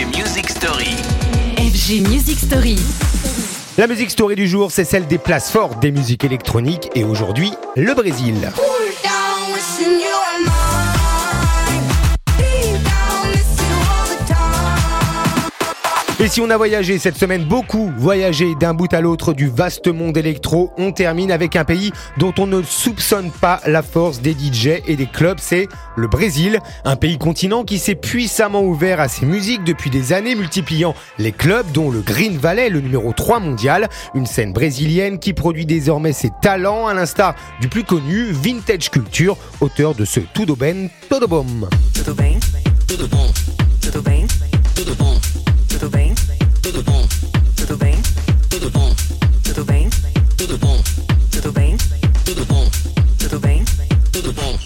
FG Music Story. FG Music Story. La musique story du jour, c'est celle des places fortes des musiques électroniques et aujourd'hui, le Brésil. Et si on a voyagé cette semaine, beaucoup voyagé d'un bout à l'autre du vaste monde électro, on termine avec un pays dont on ne soupçonne pas la force des DJ et des clubs, c'est le Brésil, un pays continent qui s'est puissamment ouvert à ses musiques depuis des années, multipliant les clubs dont le Green Valley, le numéro 3 mondial, une scène brésilienne qui produit désormais ses talents à l'instar du plus connu Vintage Culture, auteur de ce Tudo Ben Todo Bom. Tudo bem? Tudo bom.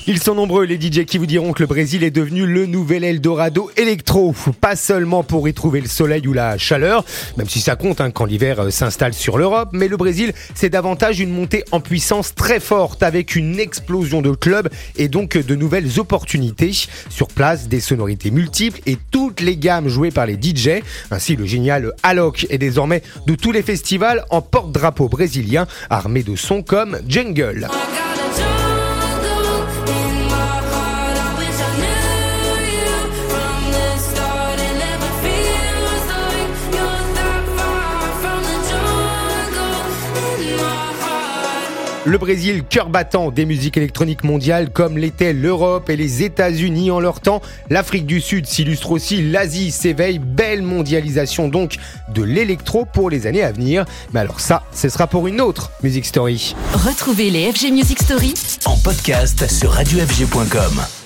Ils sont nombreux les DJ qui vous diront que le Brésil est devenu le nouvel Eldorado électro. Pas seulement pour y trouver le soleil ou la chaleur, même si ça compte hein, quand l'hiver euh, s'installe sur l'Europe, mais le Brésil c'est davantage une montée en puissance très forte avec une explosion de clubs et donc de nouvelles opportunités. Sur place, des sonorités multiples et toutes les gammes jouées par les DJ. Ainsi, le génial Alok est désormais de tous les festivals en porte-drapeau brésilien armé de sons comme jungle Le Brésil, cœur battant des musiques électroniques mondiales comme l'étaient l'Europe et les États-Unis en leur temps. L'Afrique du Sud s'illustre aussi, l'Asie s'éveille, belle mondialisation donc de l'électro pour les années à venir. Mais alors ça, ce sera pour une autre Music Story. Retrouvez les FG Music Story En podcast sur radiofg.com.